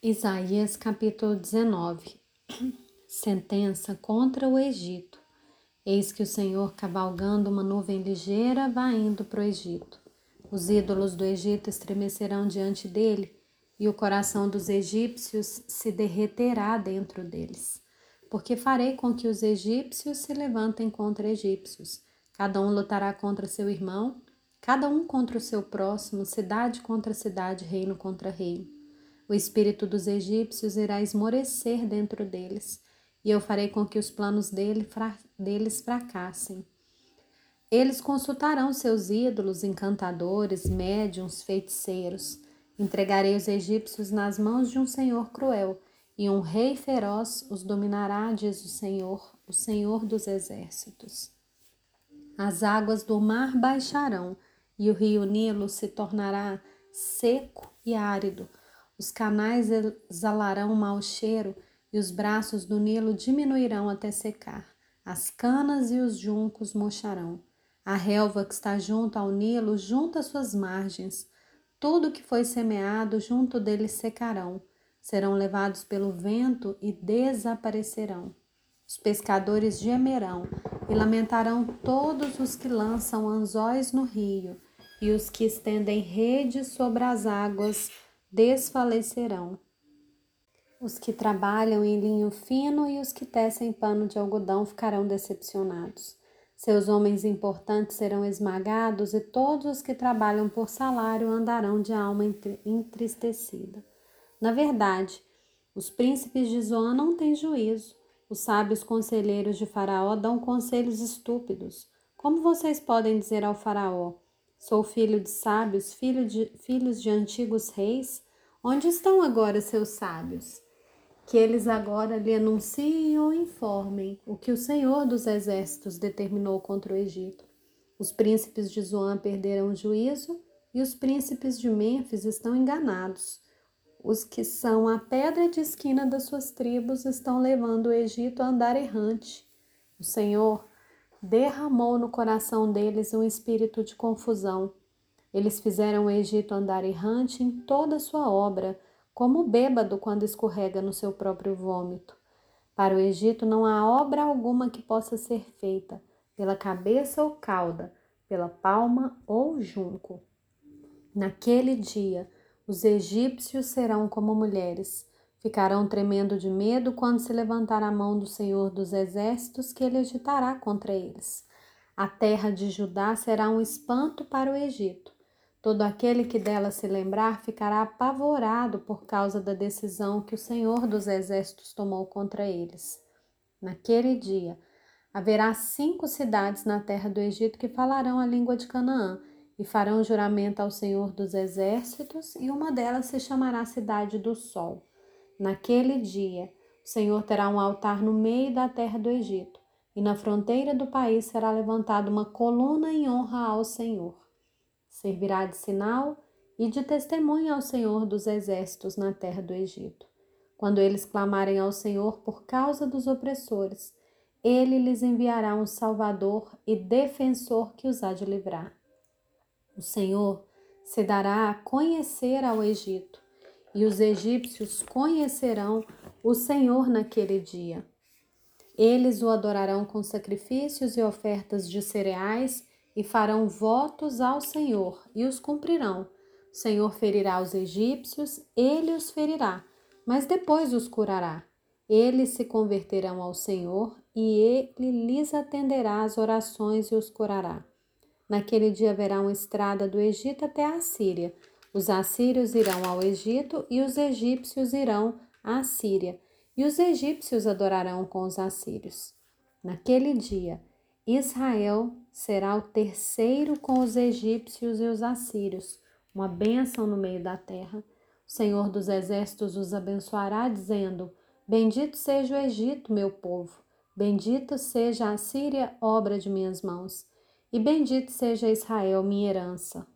Isaías capítulo 19 Sentença contra o Egito. Eis que o Senhor, cavalgando uma nuvem ligeira, vai indo para o Egito. Os ídolos do Egito estremecerão diante dele, e o coração dos egípcios se derreterá dentro deles. Porque farei com que os egípcios se levantem contra egípcios. Cada um lutará contra seu irmão, cada um contra o seu próximo, cidade contra cidade, reino contra reino. O espírito dos egípcios irá esmorecer dentro deles, e eu farei com que os planos dele, fra deles fracassem. Eles consultarão seus ídolos, encantadores, médiums, feiticeiros. Entregarei os egípcios nas mãos de um senhor cruel, e um rei feroz os dominará, diz o Senhor, o Senhor dos exércitos. As águas do mar baixarão, e o rio Nilo se tornará seco e árido os canais exalarão mau cheiro e os braços do Nilo diminuirão até secar. As canas e os juncos mocharão. A relva que está junto ao Nilo junta suas margens. Tudo que foi semeado junto dele secarão. Serão levados pelo vento e desaparecerão. Os pescadores gemerão e lamentarão todos os que lançam anzóis no rio e os que estendem redes sobre as águas desfalecerão. Os que trabalham em linho fino e os que tecem pano de algodão ficarão decepcionados. Seus homens importantes serão esmagados e todos os que trabalham por salário andarão de alma entristecida. Na verdade, os príncipes de Zoan não têm juízo. Os sábios conselheiros de Faraó dão conselhos estúpidos. Como vocês podem dizer ao Faraó: Sou filho de sábios, filho de, filhos de antigos reis. Onde estão agora seus sábios? Que eles agora lhe anunciem ou informem o que o Senhor dos Exércitos determinou contra o Egito. Os príncipes de Zoan perderam o juízo e os príncipes de Mênfis estão enganados. Os que são a pedra de esquina das suas tribos estão levando o Egito a andar errante. O Senhor derramou no coração deles um espírito de confusão. Eles fizeram o Egito andar errante em toda sua obra, como o bêbado quando escorrega no seu próprio vômito. Para o Egito não há obra alguma que possa ser feita, pela cabeça ou cauda, pela palma ou junco. Naquele dia, os egípcios serão como mulheres, Ficarão tremendo de medo quando se levantar a mão do Senhor dos Exércitos, que ele agitará contra eles. A terra de Judá será um espanto para o Egito. Todo aquele que dela se lembrar ficará apavorado por causa da decisão que o Senhor dos Exércitos tomou contra eles. Naquele dia, haverá cinco cidades na terra do Egito que falarão a língua de Canaã e farão juramento ao Senhor dos Exércitos, e uma delas se chamará Cidade do Sol. Naquele dia, o Senhor terá um altar no meio da terra do Egito, e na fronteira do país será levantada uma coluna em honra ao Senhor. Servirá de sinal e de testemunha ao Senhor dos exércitos na terra do Egito. Quando eles clamarem ao Senhor por causa dos opressores, ele lhes enviará um Salvador e defensor que os há de livrar. O Senhor se dará a conhecer ao Egito e os egípcios conhecerão o Senhor naquele dia. Eles o adorarão com sacrifícios e ofertas de cereais e farão votos ao Senhor e os cumprirão. O Senhor ferirá os egípcios, ele os ferirá, mas depois os curará. Eles se converterão ao Senhor e ele lhes atenderá as orações e os curará. Naquele dia haverá uma estrada do Egito até a Síria os assírios irão ao Egito e os egípcios irão à Síria, e os egípcios adorarão com os assírios. Naquele dia, Israel será o terceiro com os egípcios e os assírios, uma bênção no meio da terra. O Senhor dos exércitos os abençoará, dizendo: Bendito seja o Egito, meu povo, bendito seja a Síria, obra de minhas mãos, e bendito seja Israel, minha herança.